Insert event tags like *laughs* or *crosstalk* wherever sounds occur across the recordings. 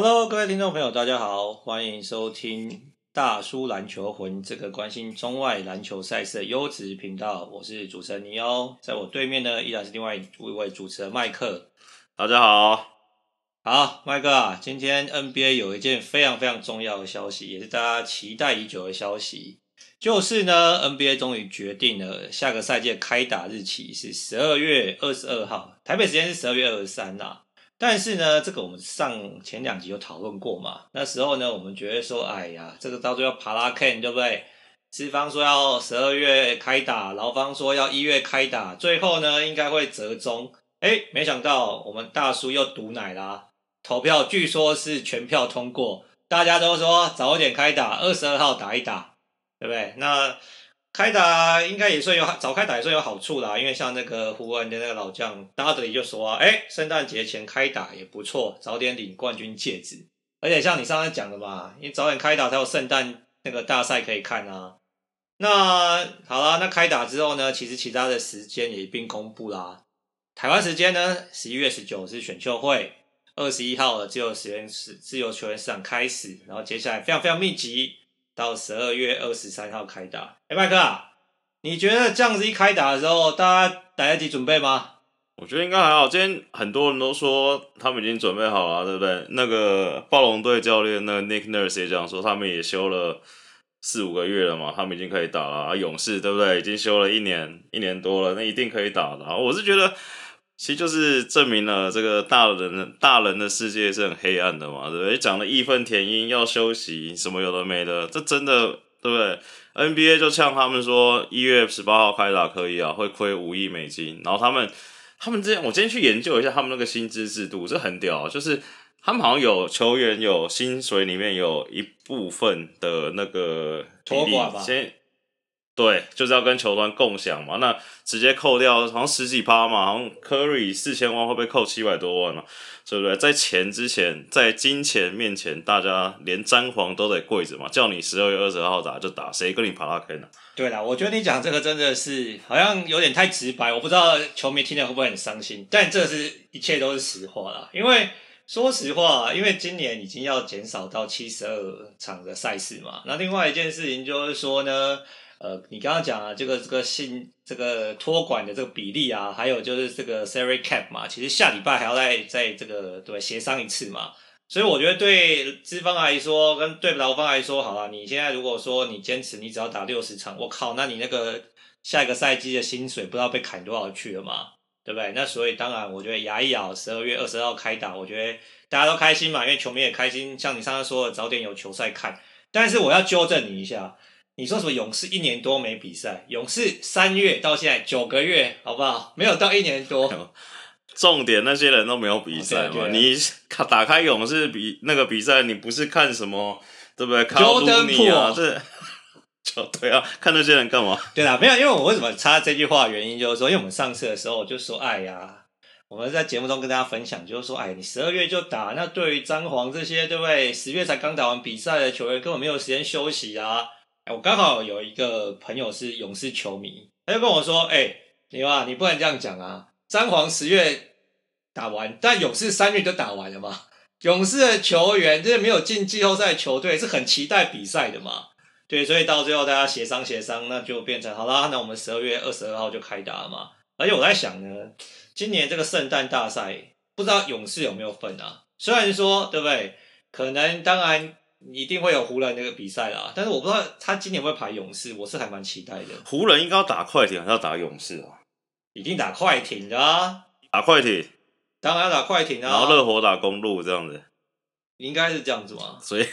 Hello，各位听众朋友，大家好，欢迎收听大叔篮球魂这个关心中外篮球赛事的优质频道。我是主持人尼欧，在我对面呢依然是另外一位主持人麦克。大家好，好，麦克啊，今天 NBA 有一件非常非常重要的消息，也是大家期待已久的消息，就是呢 NBA 终于决定了下个赛季开打日期是十二月二十二号，台北时间是十二月二十三呐。但是呢，这个我们上前两集有讨论过嘛。那时候呢，我们觉得说，哎呀，这个到最后爬拉 Ken 对不对？资方说要十二月开打，劳方说要一月开打，最后呢应该会折中。哎，没想到我们大叔又毒奶啦，投票据说是全票通过，大家都说早点开打，二十二号打一打，对不对？那。开打应该也算有早开打也算有好处啦，因为像那个湖人的那个老将达德里就说啊，哎，圣诞节前开打也不错，早点领冠军戒指。而且像你上次讲的嘛，你早点开打才有圣诞那个大赛可以看啊。那好啦，那开打之后呢，其实其他的时间也一并公布啦。台湾时间呢，十一月十九是选秀会，二十一号自由球员市自由球员市场开始，然后接下来非常非常密集。到十二月二十三号开打。哎，麦克，你觉得这样子一开打的时候，大家来得及准备吗？我觉得应该还好。今天很多人都说他们已经准备好了，对不对？那个暴龙队教练那个 Nick Nurse 也讲说，他们也休了四五个月了嘛，他们已经可以打了。啊，勇士对不对？已经休了一年一年多了，那一定可以打的。我是觉得。其实就是证明了这个大人的大人的世界是很黑暗的嘛，对不对？讲的义愤填膺，要休息什么有的没的，这真的对不对？NBA 就像他们说，一月十八号开打可以啊，会亏五亿美金。然后他们他们之前，我今天去研究一下他们那个薪资制度，这很屌，就是他们好像有球员有薪水里面有一部分的那个托管吧。先对，就是要跟球团共享嘛，那直接扣掉，好像十几趴嘛，好像库里四千万会被扣七百多万了，对不对？在钱之前，在金钱面前，大家连詹皇都得跪着嘛，叫你十二月二十二号打就打，谁跟你爬拉肯呢？对啦，我觉得你讲这个真的是好像有点太直白，我不知道球迷听了会不会很伤心，但这是一切都是实话啦，因为说实话，因为今年已经要减少到七十二场的赛事嘛，那另外一件事情就是说呢。呃，你刚刚讲啊，这个这个薪这个托管的这个比例啊，还有就是这个 salary cap 嘛，其实下礼拜还要再再这个对协商一次嘛。所以我觉得对资方来说，跟对劳方来说，好了，你现在如果说你坚持你只要打六十场，我靠，那你那个下一个赛季的薪水不知道被砍多少去了嘛，对不对？那所以当然，我觉得牙一咬，十二月二十号开打，我觉得大家都开心嘛，因为球迷也开心，像你上次说的，早点有球赛看。但是我要纠正你一下。你说什么？勇士一年多没比赛，勇士三月到现在九个月，好不好？没有到一年多。重点那些人都没有比赛嘛？你打开勇士比那个比赛，你不是看什么？对不对？卡鲁尼啊，这就对啊，看那些人干嘛？对啦，没有，因为我为什么插这句话？原因就是说，因为我们上次的时候就说，哎呀，我们在节目中跟大家分享，就是说，哎，你十二月就打，那对于詹皇这些，对不对？十月才刚打完比赛的球员，根本没有时间休息啊。我刚好有一个朋友是勇士球迷，他就跟我说：“哎、你啊，你不能这样讲啊！詹皇十月打完，但勇士三月就打完了嘛。勇士的球员这些没有进季后赛球队是很期待比赛的嘛。对，所以到最后大家协商协商，那就变成好啦，那我们十二月二十二号就开打嘛。而且我在想呢，今年这个圣诞大赛，不知道勇士有没有份啊？虽然说，对不对？可能当然。”一定会有湖人那个比赛啦，但是我不知道他今年会排勇士，我是还蛮期待的。湖人应该要打快艇，还是要打勇士啊？一定打快艇的啊！打快艇，当然要打快艇啊！然后热火打公路这样子，应该是这样子嘛？所以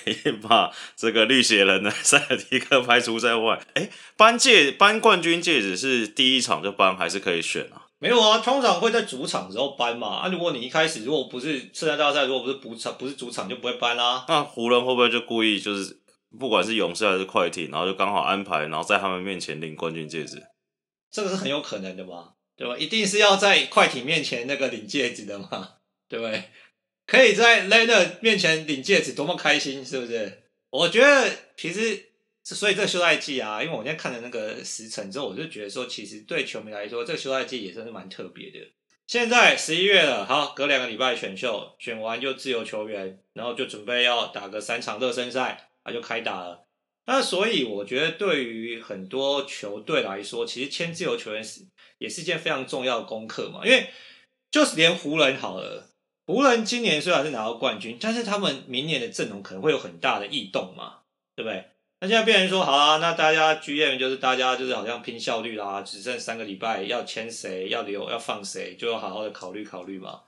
把这个绿血人呢塞尔提克排除在外。哎，颁戒颁冠军戒指是第一场就颁，还是可以选啊？没有啊，通常会在主场时候搬嘛。啊，如果你一开始如果不是圣诞大赛，如果不是补场，不是主场就不会搬啦。那湖人会不会就故意就是，不管是勇士还是快艇，然后就刚好安排，然后在他们面前领冠军戒指？这个是很有可能的嘛，对吧？一定是要在快艇面前那个领戒指的嘛，*laughs* 对不对？可以在雷纳面前领戒指，多么开心，是不是？我觉得其实。所以这个休赛季啊，因为我现在看了那个时程之后，我就觉得说，其实对球迷来说，这个休赛季也算是蛮特别的。现在十一月了，好，隔两个礼拜选秀，选完就自由球员，然后就准备要打个三场热身赛，啊就开打了。那所以我觉得，对于很多球队来说，其实签自由球员是也是一件非常重要的功课嘛。因为就是连湖人好了，湖人今年虽然是拿到冠军，但是他们明年的阵容可能会有很大的异动嘛，对不对？那现在变成说，好啊，那大家 GM 就是大家就是好像拼效率啦，只剩三个礼拜，要签谁，要留，要放谁，就要好好的考虑考虑嘛。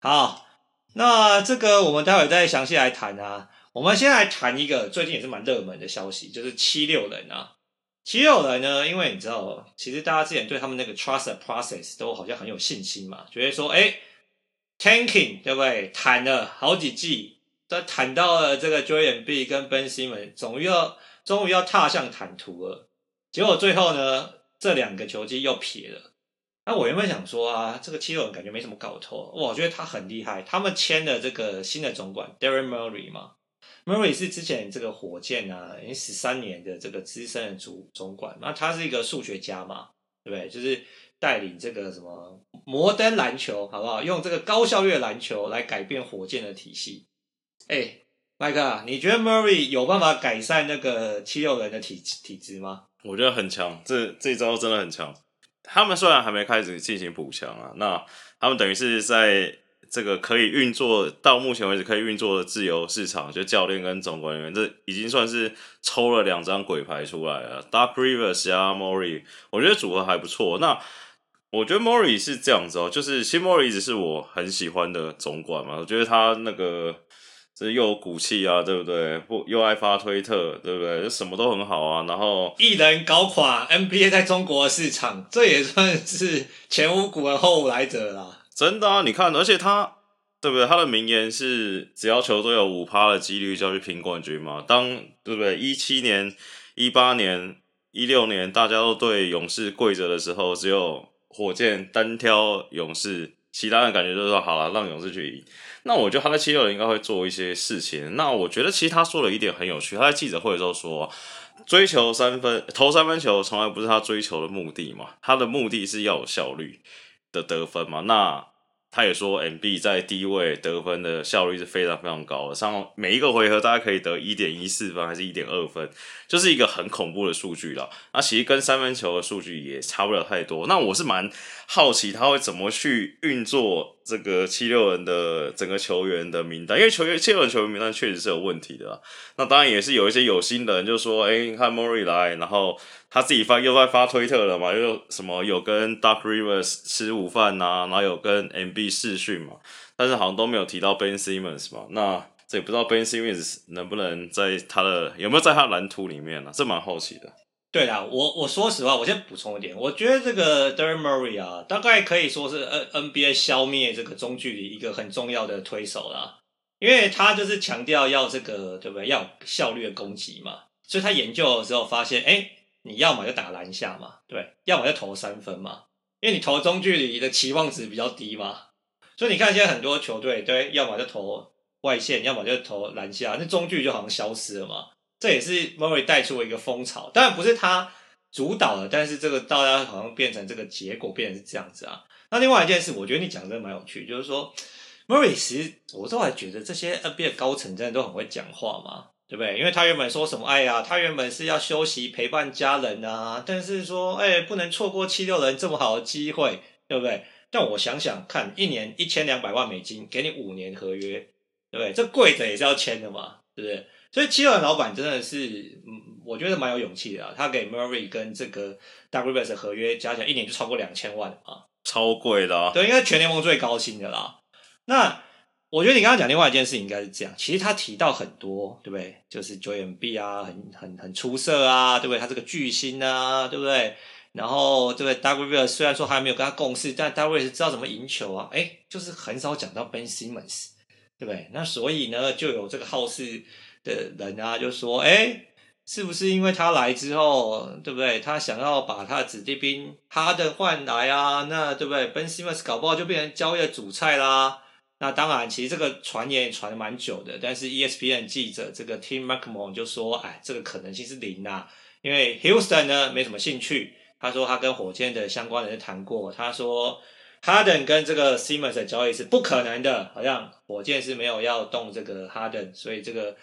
好，那这个我们待会再详细来谈啊。我们先来谈一个最近也是蛮热门的消息，就是七六人啊。七六人呢，因为你知道，其实大家之前对他们那个 trust process 都好像很有信心嘛，觉得说，哎，tanking 对不对？谈了好几季，都谈到了这个 Joel B 跟 Ben Simmons，终于要终于要踏上坦途了。结果最后呢，这两个球技又撇了。那我原本想说啊，这个七六人感觉没什么搞头，我觉得他很厉害。他们签了这个新的总管 Daryl Murray 嘛。Murray 是之前这个火箭啊，已经十三年的这个资深的主总管，那他是一个数学家嘛，对不对？就是带领这个什么摩登篮球，好不好？用这个高效率的篮球来改变火箭的体系。哎，麦克，你觉得 Murray 有办法改善那个七六人的体体质吗？我觉得很强，这这一招真的很强。他们虽然还没开始进行补强啊，那他们等于是在。这个可以运作到目前为止可以运作的自由市场，就教练跟总管员，这已经算是抽了两张鬼牌出来了。Dark Rivers 啊，Morey，我觉得组合还不错。那我觉得 Morey 是这样子哦，就是新 Morey 一直是我很喜欢的总管嘛。我觉得他那个这又有骨气啊，对不对？不又爱发推特，对不对？什么都很好啊。然后一人搞垮 NBA 在中国的市场，这也算是前无古人后无来者啦。真的啊，你看，而且他，对不对？他的名言是：只要球队有五趴的几率就要去拼冠军嘛。当对不对？一七年、一八年、一六年，大家都对勇士跪着的时候，只有火箭单挑勇士，其他人感觉就是说好了，让勇士去赢。那我觉得他在七六人应该会做一些事情。那我觉得其实他说了一点很有趣，他在记者会的时候说，追求三分、投三分球从来不是他追求的目的嘛，他的目的是要有效率。的得分嘛，那他也说，M B 在低位得分的效率是非常非常高的，上每一个回合大家可以得一点一四分，还是一点二分，就是一个很恐怖的数据了。那其实跟三分球的数据也差不了太多。那我是蛮好奇他会怎么去运作这个七六人的整个球员的名单，因为球员七六人球员名单确实是有问题的。那当然也是有一些有心的人就说，哎、你看 Mory 来，然后。他自己发又在发推特了嘛？又什么有跟 Doc Rivers 吃午饭呐、然后有跟 MB 试训嘛？但是好像都没有提到 Ben Simmons 嘛？那这也不知道 Ben Simmons 能不能在他的有没有在他蓝图里面呢、啊？这蛮好奇的。对啦，我我说实话，我先补充一点，我觉得这个 Daryl Morey 啊，大概可以说是 N NBA 消灭这个中距离一个很重要的推手啦，因为他就是强调要这个对不对？要效率的攻击嘛，所以他研究的时候发现，哎。你要么就打篮下嘛，对，要么就投三分嘛，因为你投中距离的期望值比较低嘛，所以你看现在很多球队，对，要么就投外线，要么就投篮下，那中距离就好像消失了嘛。这也是 Murray 带出了一个风潮，当然不是他主导的，但是这个大家好像变成这个结果变成是这样子啊。那另外一件事，我觉得你讲的真的蛮有趣，就是说 Murray 其实我都还觉得这些 NBA 高层真的都很会讲话嘛。对不对？因为他原本说什么？哎呀，他原本是要休息陪伴家人啊，但是说，哎，不能错过七六人这么好的机会，对不对？但我想想看，一年一千两百万美金，给你五年合约，对不对？这跪着也是要签的嘛，对不对？所以七六人老板真的是，嗯，我觉得蛮有勇气的啊。他给 Murray 跟这个 Doc Rivers 的合约加起来一年就超过两千万啊，超贵的啊。对，应该全联盟最高薪的啦。那。我觉得你刚刚讲另外一件事情应该是这样，其实他提到很多，对不对？就是 Joel Embiid 啊，很很很出色啊，对不对？他这个巨星啊，对不对？然后对不对？Doc Rivers 虽然说还没有跟他共事，但 Doc Rivers 知道怎么赢球啊，哎，就是很少讲到 Ben Simmons，对不对？那所以呢，就有这个好事的人啊，就说，哎，是不是因为他来之后，对不对？他想要把他的子弟兵哈登换来啊？那对不对？Ben Simmons 搞不好就变成交易的主菜啦。那当然，其实这个传言也传了蛮久的，但是 ESPN 记者这个 Tim McMahon 就说：“哎，这个可能性是零呐、啊，因为 Houston 呢没什么兴趣。他说他跟火箭的相关人谈过，他说哈登跟这个 Simmons 的交易是不可能的，好像火箭是没有要动这个哈登所以这个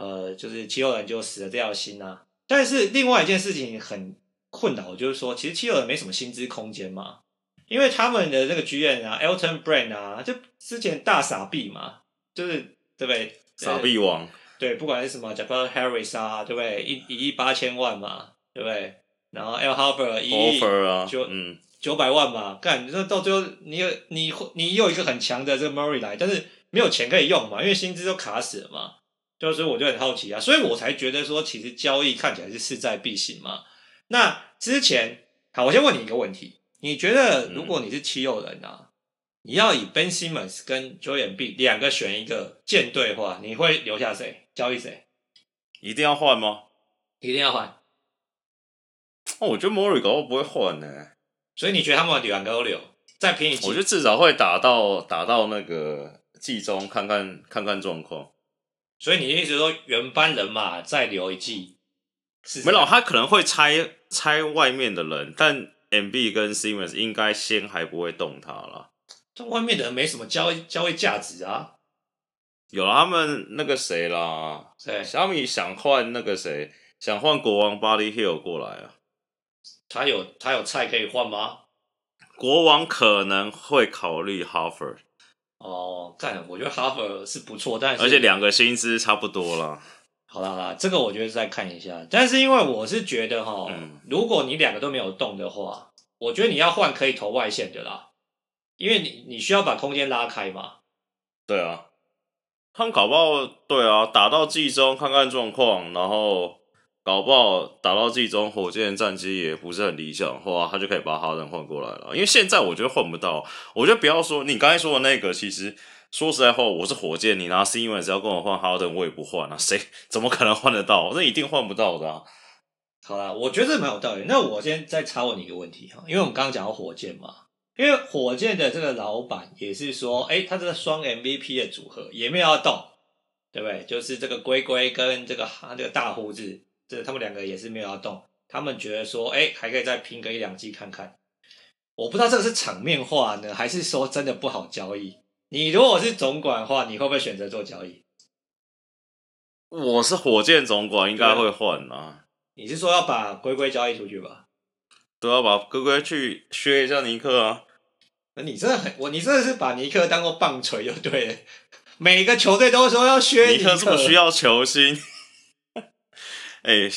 呃就是七六人就死了这条心啊。但是另外一件事情很困扰，就是说其实七六人没什么薪资空间嘛，因为他们的那个剧院啊，Elton Brand 啊，就之前大傻逼嘛，就是对不对？傻逼王。对，不管是什么 Jabbar Harris 啊，对不对？一一亿八千万嘛，对不对？然后 Al Horford 一亿九嗯。九百万嘛，干，你说到最后你有你你有一个很强的这个 Murray 来，但是没有钱可以用嘛，因为薪资都卡死了嘛，就是我就很好奇啊，所以我才觉得说，其实交易看起来是势在必行嘛。那之前，好，我先问你一个问题，你觉得如果你是七六人啊，嗯、你要以 Ben Simmons 跟 Joel Embiid 两个选一个舰队的话，你会留下谁？交易谁？一定要换吗？一定要换。哦，我觉得 Murray 搞不会换呢。所以你觉得他们两个都留，再拼一季？我觉得至少会打到打到那个季中，看看看看状况。所以你意思说原班人马再留一季？没有，他可能会拆拆外面的人，但 MB 跟 Simmons 应该先还不会动他了。这外面的人没什么交易交易价值啊。有了他们那个谁啦？谁？小米想换那个谁？想换国王 Buddy Hield 过来啊？他有他有菜可以换吗？国王可能会考虑 Harper。哦，干，我觉得 Harper 是不错，但是而且两个薪资差不多了。好啦好啦，这个我觉得再看一下。但是因为我是觉得哈，嗯、如果你两个都没有动的话，我觉得你要换可以投外线的啦，因为你你需要把空间拉开嘛。对啊，他们搞不好对啊，打到季中看看状况，然后。搞不好打到季中，火箭战绩也不是很理想的话，他就可以把哈登换过来了。因为现在我觉得换不到，我觉得不要说你刚才说的那个，其实说实在话，我是火箭，你拿 Simmons 只要跟我换哈登，我也不换啊。谁怎么可能换得到？那一定换不到的。好啦，我觉得这蛮有道理。那我先再插问你一个问题哈，因为我们刚刚讲到火箭嘛，因为火箭的这个老板也是说，哎、他这个双 MVP 的组合也没有要动，对不对？就是这个龟龟跟这个哈这个大胡子。这他们两个也是没有要动，他们觉得说，哎，还可以再拼个一两季看看。我不知道这个是场面话呢，还是说真的不好交易？你如果是总管的话，你会不会选择做交易？我是火箭总管，应该会换啊。你是说要把龟龟交易出去吧？都要把龟龟去削一下尼克啊？那你真的很我，你真的是把尼克当做棒槌就对了。*laughs* 每个球队都说要削尼克，尼克这么需要球星。哎，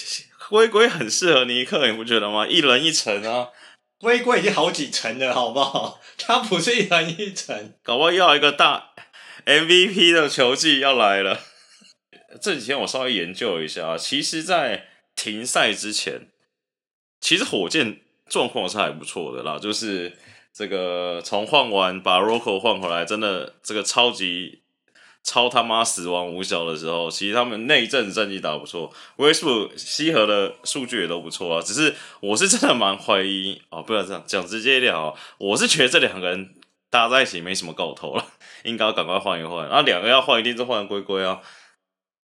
龟龟很适合尼克，你不觉得吗？一人一层啊，龟龟已经好几层了，好不好？*laughs* 他不是一人一层，搞不好要一个大 MVP 的球技要来了。这几天我稍微研究一下，其实，在停赛之前，其实火箭状况是还不错的啦，就是这个从换完把 Rocco 换回来，真的这个超级。超他妈死亡五小的时候，其实他们那一阵战绩打不错威数西河的数据也都不错啊。只是我是真的蛮怀疑哦，不要这样讲直接一点啊，我是觉得这两个人搭在一起没什么搞头了，应该要赶快换一换。啊，两个要换一定是换龟龟啊。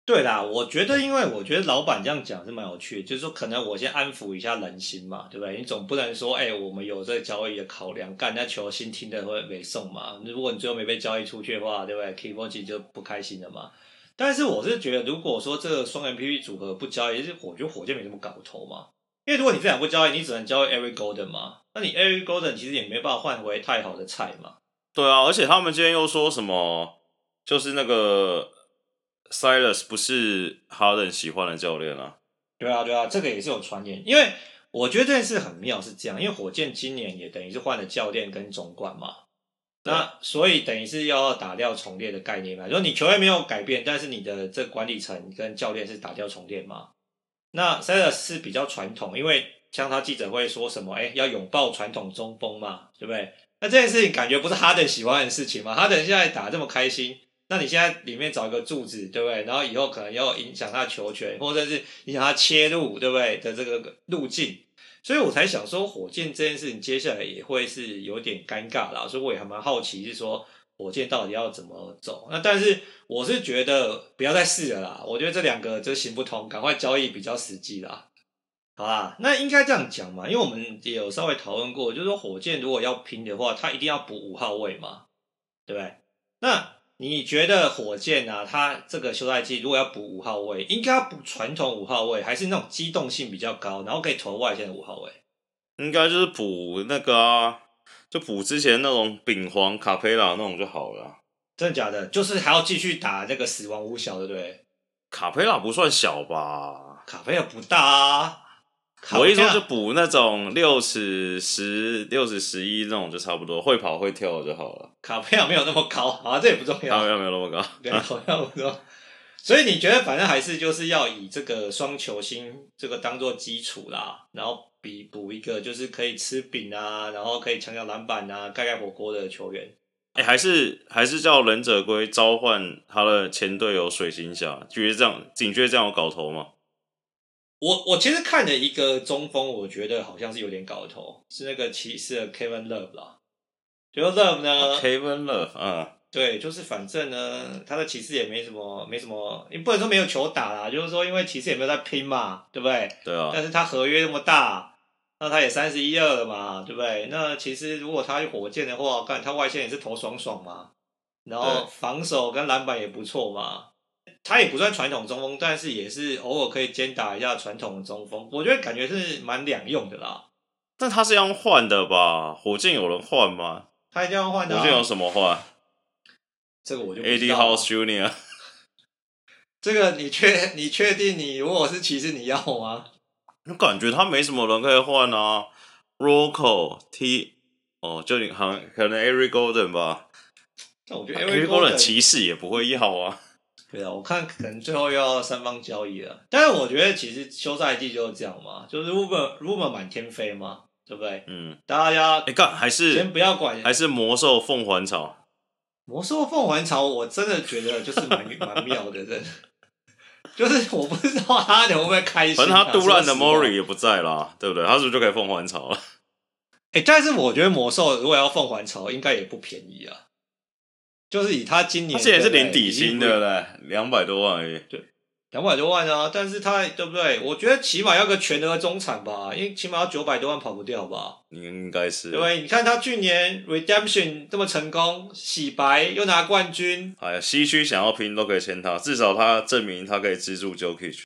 对啦，我觉得，因为我觉得老板这样讲是蛮有趣的，就是说，可能我先安抚一下人心嘛，对不对？你总不能说，哎、我们有这个交易的考量，干人家球星听的会没送嘛？如果你最后没被交易出去的话，对不对？K4G 就不开心了嘛。但是我是觉得，如果说这个双 MVP 组合不交易，是我觉得火箭没什么搞头嘛。因为如果你这两不交易，你只能交易 Every Golden 嘛，那你 Every Golden 其实也没办法换回太好的菜嘛。对啊，而且他们今天又说什么，就是那个。Silas 不是哈登喜欢的教练啊？对啊，对啊，这个也是有传言。因为我觉得这件事很妙，是这样，因为火箭今年也等于是换了教练跟总管嘛，那所以等于是要打掉重练的概念嘛。如果你球员没有改变，但是你的这管理层跟教练是打掉重练嘛。那 Silas 是比较传统，因为像他记者会说什么，哎，要拥抱传统中锋嘛，对不对？那这件事情感觉不是哈登喜欢的事情嘛？哈登现在打这么开心。那你现在里面找一个柱子，对不对？然后以后可能要影响他球权，或者是影响他切入，对不对的这个路径，所以我才想说，火箭这件事情接下来也会是有点尴尬啦。所以我也还蛮好奇，是说火箭到底要怎么走？那但是我是觉得不要再试了啦，我觉得这两个就行不通，赶快交易比较实际啦。好吧，那应该这样讲嘛，因为我们也有稍微讨论过，就是说火箭如果要拼的话，他一定要补五号位嘛，对不对？那你觉得火箭啊，他这个休赛季如果要补五号位，应该要补传统五号位，还是那种机动性比较高，然后可以投外线的五号位？应该就是补那个啊，就补之前那种丙皇卡佩拉那种就好了。真的假的？就是还要继续打那个死亡五小，对不对？卡佩拉不算小吧？卡佩拉不大啊。我一说就补那种六尺十、六尺十一那种就差不多，会跑会跳就好了。卡佩亚没有那么高啊，这也不重要。卡佩亚没有那么高，*laughs* 对，好像不说。所以你觉得反正还是就是要以这个双球星这个当做基础啦，然后比补一个就是可以吃饼啊，然后可以抢抢篮板啊，盖盖火锅的球员。哎、欸，还是还是叫忍者龟召唤他的前队友水行侠，觉得这样，你觉得这样有搞头吗？我我其实看了一个中锋，我觉得好像是有点搞头，是那个骑士的 Kevin Love 啦。觉得 Love 呢？Kevin Love，嗯，对，就是反正呢，他的骑士也没什么，没什么，你不能说没有球打啦，就是说因为骑士也没有在拼嘛，对不对？对啊。但是他合约那么大，那他也三十一二了嘛，对不对？那其实如果他去火箭的话，看他外线也是投爽爽嘛，然后防守跟篮板也不错嘛。他也不算传统中锋，但是也是偶尔可以兼打一下传统的中锋。我觉得感觉是蛮两用的啦。但他是要换的吧？火箭有人换吗？他一定要换的。火箭有什么换？这个我就不 Eddie House Junior。*laughs* 这个你确你确定你如果是骑士你要吗？我感觉他没什么人可以换啊。Rocco T 哦，就你好像可能 Eric Golden 吧。但我觉得 Eric Golden 骑士也不会要啊。对啊，我看可能最后又要三方交易了。但是我觉得其实休赛季就是这样嘛，就是 Uber Uber 满天飞嘛，对不对？嗯，大家哎干还是先不要管，还是魔兽凤凰草。魔兽凤凰草，我真的觉得就是蛮 *laughs* 蛮妙的，真的，就是我不知道他会不会开心。反正他杜兰的 Mori 也不在啦，对不对？他是不是就可以凤凰草了？哎，但是我觉得魔兽如果要凤凰草，应该也不便宜啊。就是以他今年，他现在是领底薪的嘞，两百多万而已。对，两百多万啊！但是他对不对？我觉得起码要个全额中产吧，因为起码要九百多万跑不掉吧。应该是。对，你看他去年 Redemption 这么成功，洗白又拿冠军。哎呀，西区想要拼都可以签他，至少他证明他可以资助 Jokic。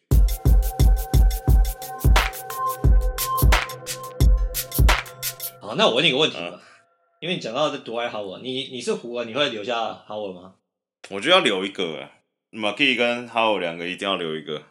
好，那我问你个问题因为你讲到这独爱哈尔，你你是湖人，你会留下哈尔吗？我觉得要留一个，诶马基跟哈尔两个一定要留一个。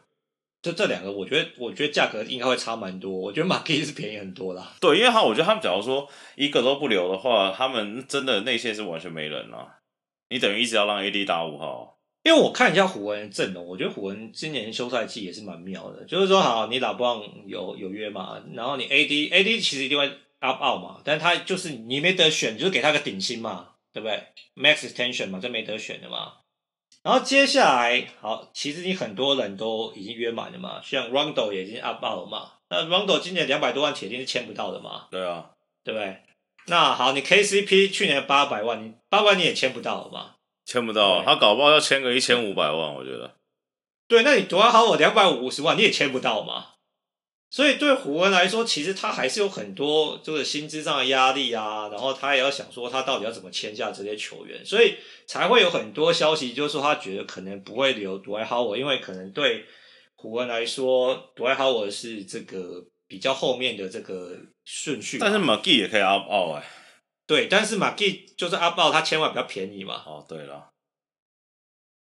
就这两个，我觉得我觉得价格应该会差蛮多。我觉得马基是便宜很多啦。对，因为他我觉得他们假如说一个都不留的话，他们真的内线是完全没人了。你等于一直要让 AD 打五号。因为我看一下湖人阵容，我觉得湖人今年休赛季也是蛮妙的。就是说，好，你打不上有有约嘛，然后你 AD AD 其实一定会。Up out 嘛，但他就是你没得选，就是给他个顶薪嘛，对不对？max extension 嘛，这没得选的嘛。然后接下来，好，其实你很多人都已经约满了嘛，像 Rondo 也已经 up out 了嘛。那 Rondo 今年两百多万铁定是签不到的嘛。对啊，对不对？那好，你 KCP 去年八百万，你八百万你也签不到了嘛？签不到，他搞不好要签个一千五百万，我觉得。对，那你多好，我两百五十万你也签不到嘛？所以对胡文来说，其实他还是有很多就是薪资上的压力啊，然后他也要想说他到底要怎么签下这些球员，所以才会有很多消息，就是说他觉得可能不会留杜兰特，因为可能对胡文来说，杜兰特是这个比较后面的这个顺序。但是马基也可以 up out 哎，对，但是马基就是 up out，他签完比较便宜嘛。哦，对了，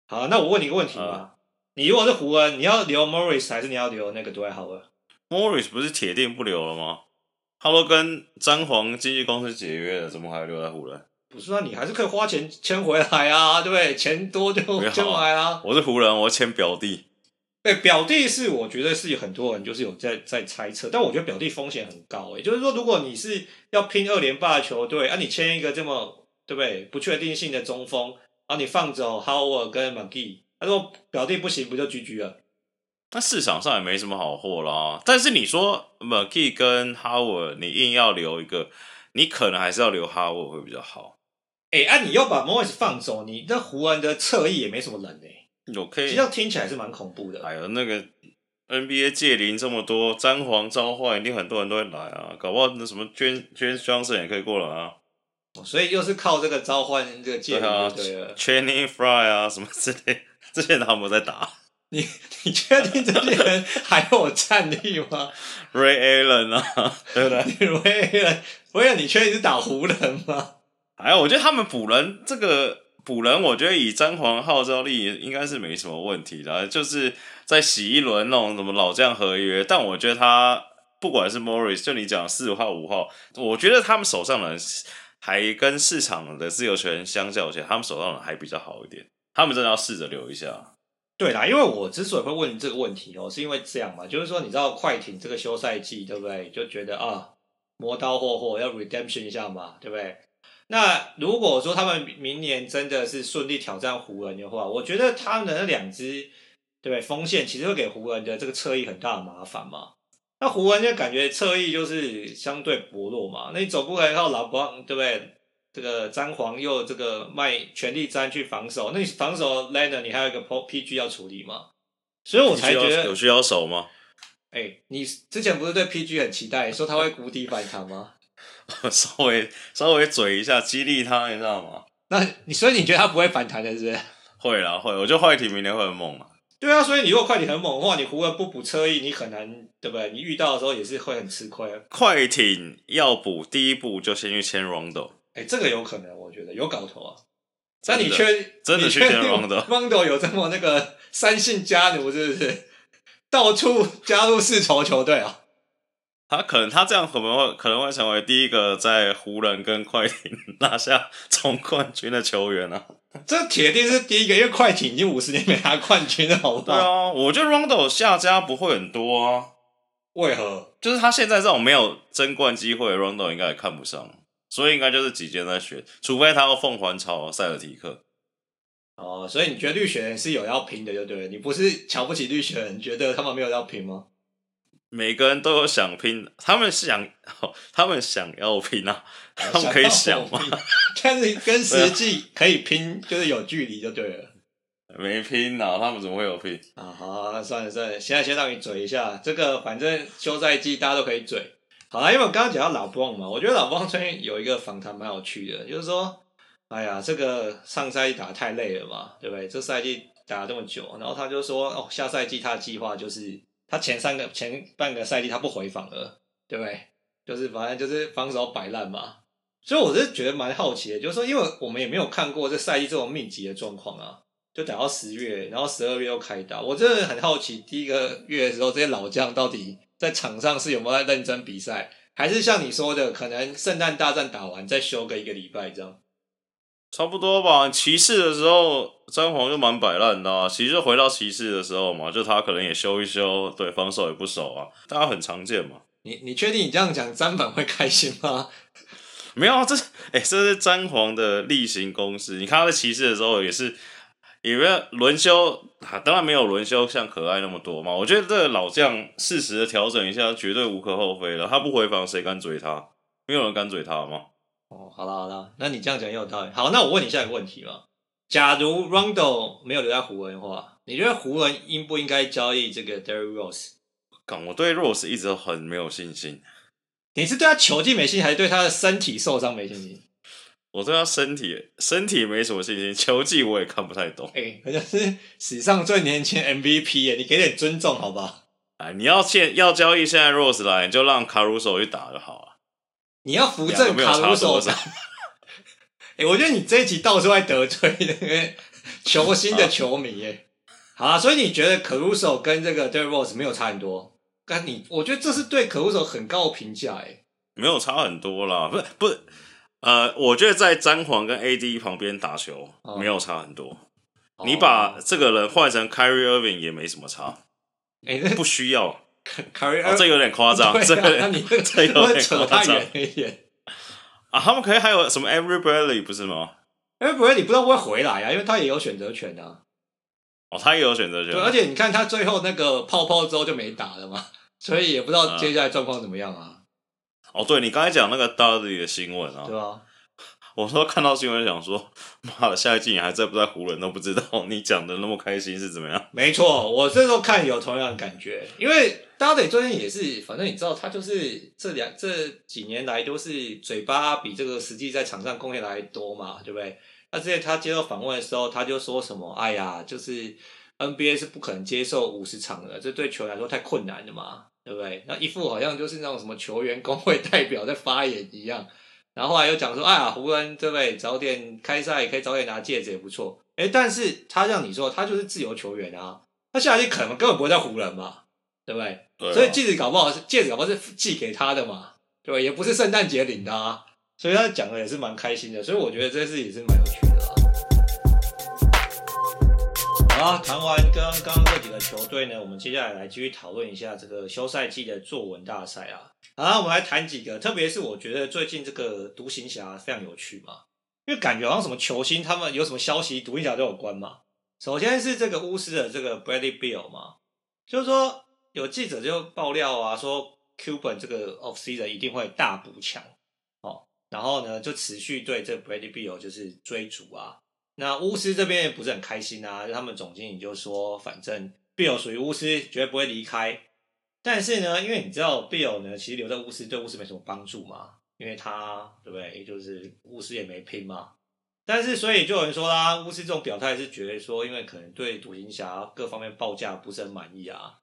好，那我问你一个问题吧，嗯、你如果是湖人，你要留 Morris 还是你要留那个杜兰特？Morris 不是铁定不留了吗？他都跟詹皇经纪公司解约了，怎么还留在湖人？不是啊，你还是可以花钱签回来啊，*laughs* 对不对？钱多就签回来啊。我是湖人，我签表弟。对，表弟是我觉得是有很多人就是有在在猜测，但我觉得表弟风险很高诶、欸。就是说，如果你是要拼二连霸的球队，啊，你签一个这么对不对？不确定性的中锋，然后你放走 Howard 跟 McGee，他说表弟不行，不就 GG 了？那市场上也没什么好货啦，但是你说 McKee 跟 Howard，你硬要留一个，你可能还是要留 Howard 会比较好。哎、欸，啊，你要把 Morris 放走，你那湖人的侧翼也没什么人呢、欸。有可以，其实听起来是蛮恐怖的。哎呦，那个 NBA 界龄这么多，詹皇召唤一定很多人都会来啊，搞不好那什么 James Johnson 也可以过来啊。所以又是靠这个召唤这个届龄对了，Channing Frye 啊什么之类，*laughs* 这些人他们在打。你你确定这些人还有战力吗？Ray Allen 啊，对不对？Ray Allen，不是你确定是打湖人吗？哎，我觉得他们补人这个补人，我觉得以詹皇号召力应该是没什么问题的，就是在洗一轮那种什么老将合约。但我觉得他不管是 Morris，就你讲四号五号，我觉得他们手上的人还跟市场的自由权相较起来，他们手上的人还比较好一点。他们真的要试着留一下。对啦，因为我之所以会问这个问题哦，是因为这样嘛，就是说你知道快艇这个休赛季对不对？就觉得啊，磨刀霍霍要 redemption 一下嘛，对不对？那如果说他们明年真的是顺利挑战湖人的话，我觉得他们的那两支对不对？锋线其实会给湖人的这个侧翼很大的麻烦嘛。那湖人就感觉侧翼就是相对薄弱嘛，那你总不可能靠老光对不对？这个詹皇又这个卖全力詹去防守，那你防守 Leonard 你还有一个 PG 要处理嘛？所以我才觉得有需要守吗？哎、欸，你之前不是对 PG 很期待，说他会谷底反弹吗？*laughs* 稍微稍微嘴一下，激励他，你知道吗？那你所以你觉得他不会反弹的，是不是？会啦，会。我觉得快艇明年会很猛嘛。对啊，所以你如果快艇很猛的话，你湖人不补车翼，你很难，对不对？你遇到的时候也是会很吃亏。快艇要补，第一步就先去签 Rondo。哎、欸，这个有可能，我觉得有搞头啊。但你确真的去签 Rondo？Rondo *laughs* 有这么那个三姓家奴，是不是？到处加入世仇球队啊？他可能他这样可能会可能会成为第一个在湖人跟快艇 *laughs* 拿下总冠军的球员啊！这铁定是第一个，因为快艇已经五十年没拿冠军了，好不好？对啊，我觉得 Rondo 下家不会很多啊。为何？就是他现在这种没有争冠机会，Rondo 应该也看不上。所以应该就是几间在选，除非他要凤凰巢塞尔提克。哦，所以你觉得绿血人是有要拼的，就对了。你不是瞧不起绿血人，觉得他们没有要拼吗？每个人都有想拼，他们想，他们想要拼啊，他们可以想嘛。但是跟 *laughs* 实际可以拼，就是有距离，就对了。没拼啊，他们怎么会有拼？啊，好，那算了算了，现在先让你嘴一下，这个反正休赛季大家都可以嘴。好啦，因为我刚刚讲到老布朗嘛，我觉得老布朗最近有一个访谈蛮有趣的，就是说，哎呀，这个上赛季打得太累了嘛，对不对？这赛季打了这么久，然后他就说，哦，下赛季他的计划就是，他前三个前半个赛季他不回访了，对不对？就是反正就是防守摆烂嘛。所以我是觉得蛮好奇的，就是说，因为我们也没有看过这赛季这种密集的状况啊，就打到十月，然后十二月又开打，我真的很好奇，第一个月的时候这些老将到底。在场上是有没有在认真比赛，还是像你说的，可能圣诞大战打完再休个一个礼拜这样？差不多吧。骑士的时候，詹皇就蛮摆烂的啊。其实回到骑士的时候嘛，就他可能也休一休，对，防守也不守啊，大家很常见嘛。你你确定你这样讲，詹粉会开心吗？*laughs* 没有啊，这是哎、欸，这是詹皇的例行公事。你看他在骑士的时候也是。因为轮休，当然没有轮休像可爱那么多嘛。我觉得这个老将适时的调整一下，绝对无可厚非的。他不回防，谁敢追他？没有人敢追他吗？哦，好了好了，那你这样讲也有道理。好，那我问你下一个问题嘛。假如 Rondo 没有留在湖人的话，你觉得湖人应不应该交易这个 Derrick Rose？干，我对 Rose 一直都很没有信心。你是对他球技没信心，还是对他的身体受伤没信心？我对他身体身体没什么信心，球技我也看不太懂。哎、欸，好像是史上最年轻 MVP 耶，你给点尊重好吧？哎，你要现要交易现在 Rose 来，你就让 Caruso 去打就好了。你要扶正 Caruso。*laughs* 哎、欸，我觉得你这一集到处在得罪那个球星的球迷耶。好啊，所以你觉得 Caruso 跟这个 Derrick Rose 没有差很多？但你我觉得这是对 Caruso 很高的评价哎。没有差很多啦，不是不是。呃，我觉得在詹皇跟 AD 旁边打球没有差很多。哦、你把这个人换成 Kyrie Irving 也没什么差。哎、欸，不需要。*laughs* Kyrie，、哦、这有点夸张。*laughs* 这个那你这 *laughs* 这有点扯太远。啊，他们可以还有什么 Every Bradley 不是吗？Every Bradley 不知道会回来啊？因为他也有选择权啊。哦，他也有选择权。对，而且你看他最后那个泡泡之后就没打了嘛，所以也不知道接下来状况怎么样啊。哦，对，你刚才讲那个 Dudley 的新闻啊，对啊，我说看到新闻想说，妈的，下一季你还在不在湖人都不知道，你讲的那么开心是怎么样？没错，我这时候看有同样的感觉，因为 Dudley 最近也是，反正你知道他就是这两这几年来都是嘴巴比这个实际在场上贡献来多嘛，对不对？那之前他接受访问的时候，他就说什么，哎呀，就是 NBA 是不可能接受五十场的，这对球员来说太困难了嘛。对不对？那一副好像就是那种什么球员工会代表在发言一样，然后后来又讲说，哎呀，湖人对不对？早点开赛，可以早点拿戒指也不错。哎，但是他让你说，他就是自由球员啊，他下一季可能根本不会在湖人嘛，对不对？对啊。所以戒指搞不好是戒指搞不好是寄给他的嘛，对吧？也不是圣诞节领的啊，所以他讲的也是蛮开心的，所以我觉得这事也是蛮有趣的。好，谈完刚刚这几个球队呢，我们接下来来继续讨论一下这个休赛季的作文大赛啊。好，我们来谈几个，特别是我觉得最近这个独行侠非常有趣嘛，因为感觉好像什么球星他们有什么消息，独行侠都有关嘛。首先是这个巫师的这个 Bradley Beal 嘛，就是说有记者就爆料啊，说 Cuban 这个 offseason 一定会大补强哦，然后呢就持续对这 Bradley Beal 就是追逐啊。那巫师这边也不是很开心啊，他们总经理就说，反正 Beal 属于巫师，绝对不会离开。但是呢，因为你知道 Beal 呢，其实留在巫师对巫师没什么帮助嘛，因为他对不对？就是巫师也没拼嘛。但是所以就有人说啦，巫师这种表态是觉得说，因为可能对独行侠各方面报价不是很满意啊。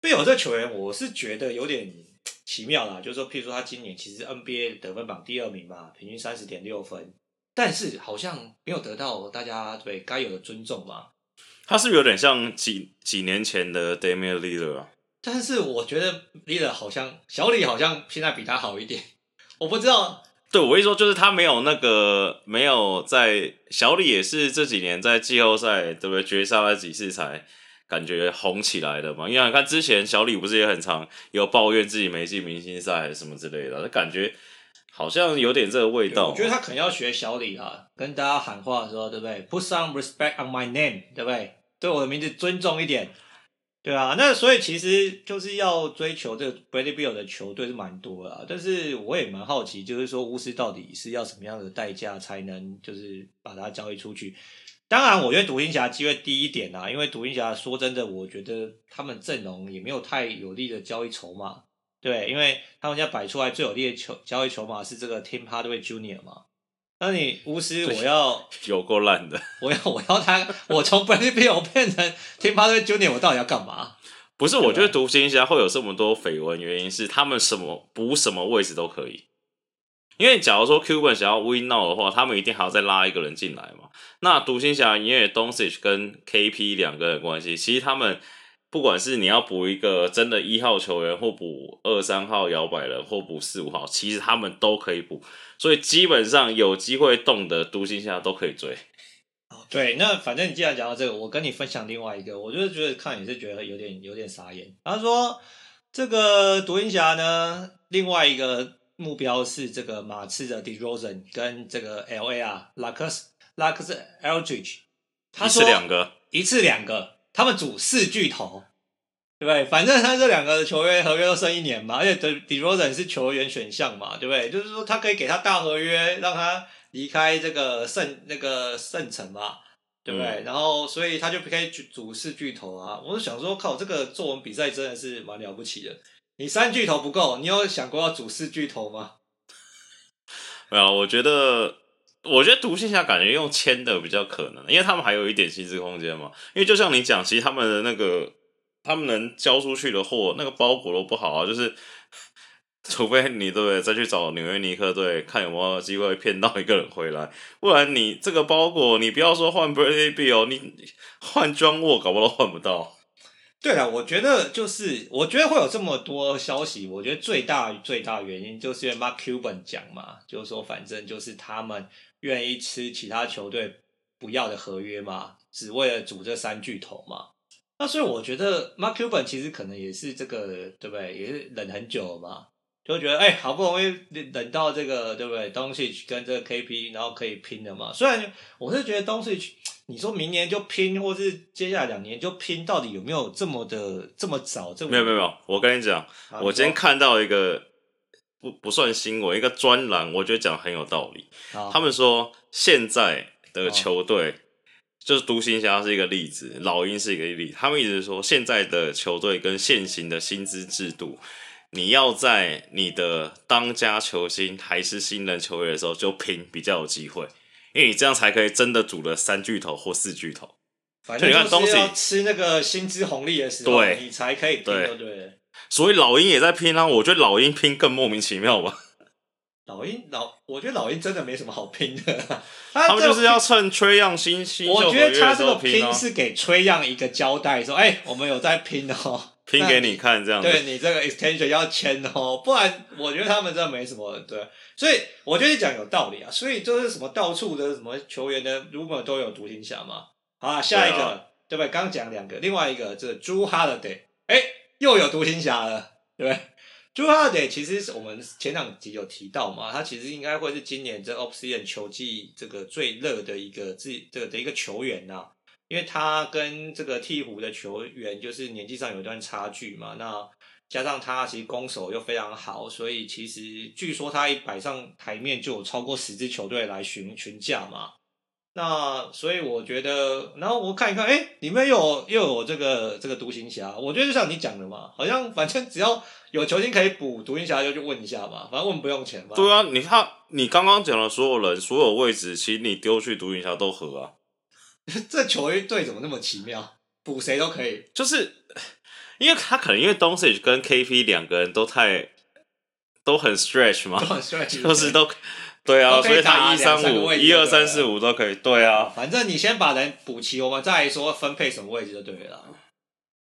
Beal 这球员，我是觉得有点奇妙啦，就是说，譬如说他今年其实 NBA 得分榜第二名嘛，平均三十点六分。但是好像没有得到大家对该有的尊重嘛？他是不是有点像几几年前的 Damian Lillard 啊？但是我觉得 Lillard 好像小李好像现在比他好一点，我不知道。对，我一说就是他没有那个没有在小李也是这几年在季后赛对不对绝杀了几次才感觉红起来的嘛？因为你看之前小李不是也很常有抱怨自己没进明星赛什么之类的，他感觉。好像有点这个味道。我觉得他可能要学小李啊，跟大家喊话的时候，对不对？Put some respect on my name，对不对？对我的名字尊重一点，对啊。那所以其实就是要追求这个 Brady Bill 的球队是蛮多的，但是我也蛮好奇，就是说巫师到底是要什么样的代价才能就是把它交易出去？当然，我觉得独行侠机会低一点啊，因为独行侠说真的，我觉得他们阵容也没有太有利的交易筹码。对，因为他们家摆出来最有利的球交易筹码是这个 Tim Hardaway Junior 嘛，那你巫师我要 *laughs* 有够烂的，我要我要他，我从 Bradley Beal 变成 Tim Hardaway Jr. 我到底要干嘛？不是，我觉得独行侠会有这么多绯闻，原因是他们什么补什么位置都可以。因为假如说 Cuban 想要 win now 的话，他们一定还要再拉一个人进来嘛。那独行侠因为 Doncic 跟 KP 两个人关系，其实他们。不管是你要补一个真的一号球员，或补二三号摇摆人，或补四五号，其实他们都可以补，所以基本上有机会动的独行侠都可以追。对，那反正你既然讲到这个，我跟你分享另外一个，我就是觉得看你是觉得有点有点傻眼。他说这个独行侠呢，另外一个目标是这个马刺的 DeRozan 跟这个 LA 啊，Lacoste Lacoste Aldridge，他说两个，一次两个。他们组四巨头，对不对？反正他这两个球员合约都剩一年嘛，而且 DeRozan 是球员选项嘛，对不对？就是说他可以给他大合约，让他离开这个圣那个圣城嘛，对不对？嗯、然后所以他就可以组四巨头啊。我就想说，靠，这个作文比赛真的是蛮了不起的。你三巨头不够，你有想过要组四巨头吗？没有，我觉得。我觉得独行侠感觉用签的比较可能，因为他们还有一点薪资空间嘛。因为就像你讲，其实他们的那个他们能交出去的货，那个包裹都不好啊。就是除非你对不对再去找纽约尼克队，看有没有机会骗到一个人回来，不然你这个包裹，你不要说换 Bradley Beal，你换 John Wall 搞不好都换不到。对了，我觉得就是，我觉得会有这么多消息，我觉得最大最大原因就是因为 Mark Cuban 讲嘛，就是说反正就是他们。愿意吃其他球队不要的合约嘛？只为了组这三巨头嘛？那所以我觉得 Mark Cuban 其实可能也是这个，对不对？也是忍很久了嘛，就觉得哎、欸，好不容易忍到这个，对不对？Doncic 跟这个 KP，然后可以拼了嘛？虽然我是觉得 Doncic，你说明年就拼，或是接下来两年就拼，到底有没有这么的这么早？这么没有没有没有，我跟你讲，我今天看到一个。不不算新闻，一个专栏，我觉得讲很有道理。好他们说现在的球队。就是独行侠是一个例子，老鹰是一个例子。他们一直说，现在的球队跟现行的薪资制度，你要在你的当家球星还是新人球员的时候就拼，比较有机会，因为你这样才可以真的组了三巨头或四巨头。反正就是要吃那个薪资红利的时候，对，你才可以拼，对对。所以老鹰也在拼啊，我觉得老鹰拼更莫名其妙吧。*laughs* 老鹰老，我觉得老鹰真的没什么好拼的。他，*laughs* 他们就是要趁崔杨新新秀合约的时候拼，我觉得他这个拼是给崔杨一个交代，说：“哎、欸，我们有在拼哦，拼给你看这样子。对你这个 extension 要签哦，不然我觉得他们真的没什么。对，所以我觉得你讲有道理啊。所以就是什么到处的什么球员的，如果都有独行侠嘛。好啊，下一个对，啊、对不对？刚讲两个，另外一个这个 Jrue Holiday，哎，又有独行侠了，对不对？Jrue Holiday 其实我们前两集有提到嘛，他其实应该会是今年这 Off-Season 球季这个最热的一个自这个的一个球员呐，因为他跟这个鹈鹕的球员就是年纪上有一段差距嘛，那加上他其实攻守又非常好，所以其实据说他一摆上台面就有超过十支球队来询询价嘛。那所以我觉得，然后我看一看，哎，里面又有又有这个这个独行侠，我觉得就像你讲的嘛，好像反正只要有球星可以补，独行侠就去问一下嘛，反正问不用钱嘛。对啊，你看你刚刚讲的所有人所有位置，其实你丢去独行侠都合啊。*laughs* 这球队怎么那么奇妙？补谁都可以，就是因为他可能因为 Doncic 跟 KP 两个人都太都很 stretch 嘛，都很 stretch，*laughs* 就是都。对啊，所以他一三五一二三四五都可以。对啊，反正你先把人补齐，我们再来说分配什么位置就对了。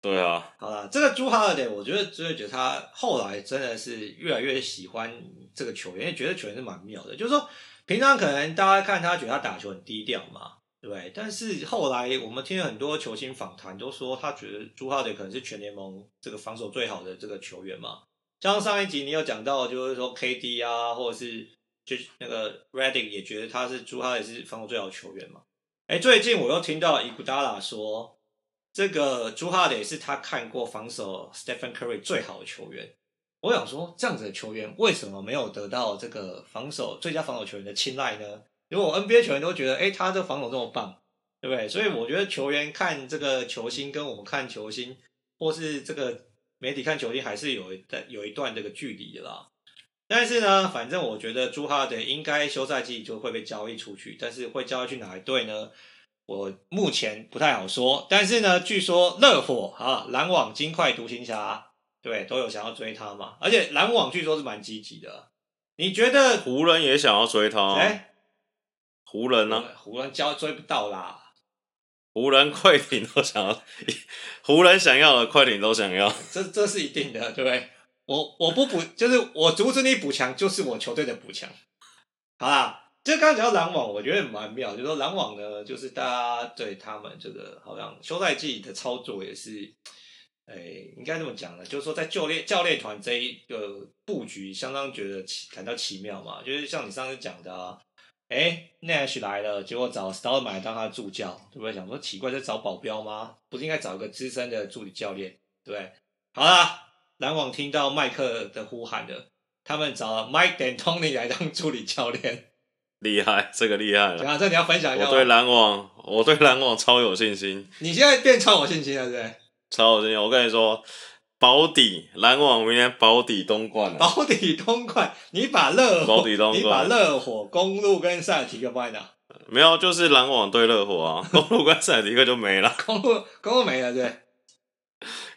对啊，好了，这个 Jrue Holiday，我觉得就是觉得他后来真的是越来越喜欢这个球员，因为觉得球员是蛮妙的。就是说，平常可能大家看他觉得他打球很低调嘛，对不对？但是后来我们听了很多球星访谈，都说他觉得 Jrue Holiday 可能是全联盟这个防守最好的这个球员嘛。像上一集你有讲到，就是说 KD 啊，或者是。就那个 Redick 也觉得他是朱哈里是防守最好的球员嘛？哎，最近我又听到伊古达拉说，这个朱哈里是他看过防守 Stephen Curry 最好的球员。我想说，这样子的球员为什么没有得到这个防守最佳防守球员的青睐呢？因为我 NBA 球员都觉得，哎，他这防守这么棒，对不对？所以我觉得球员看这个球星跟我们看球星，或是这个媒体看球星，还是有一段有一段这个距离的啦。但是呢，反正我觉得朱哈德应该休赛季就会被交易出去，但是会交易去哪一队呢？我目前不太好说。但是呢，据说热火啊、篮网、金块、独行侠，对，都有想要追他嘛。而且篮网据说是蛮积极的。你觉得湖人也想要追他？哎、欸，湖人呢？湖人交追不到啦。湖人快艇都想要，*laughs* 湖人想要的快艇都想要，这这是一定的，对不对？我我不补，就是我阻止你补强，就是我球队的补强。好啦，就刚刚讲到篮网，我觉得蛮妙。就是说篮网呢，就是大家对他们这个好像休赛季的操作也是，诶、欸，应该这么讲呢，就是说在教练教练团这一个布局，相当觉得奇感到奇妙嘛。就是像你上次讲的、啊，诶、欸、Nash 来了，结果找 Stallman 当他的助教，对不对？想说奇怪，在找保镖吗？不是应该找一个资深的助理教练，对不对？好啦。篮网听到麦克的呼喊了，他们找了 Mike D'Antoni 来当助理教练，厉害，这个厉害了。讲啊，这你要分享一下。我对篮网，我对篮网超有信心。你现在变超有信心了，对不对？超有信心，我跟你说，保底篮网明年保底东冠。保底东冠，你把热火，你把热火、公路跟塞尔提克放在哪？没有，就是篮网对热火啊，公路跟塞尔提克就没了。*laughs* 公路，公路没了，对。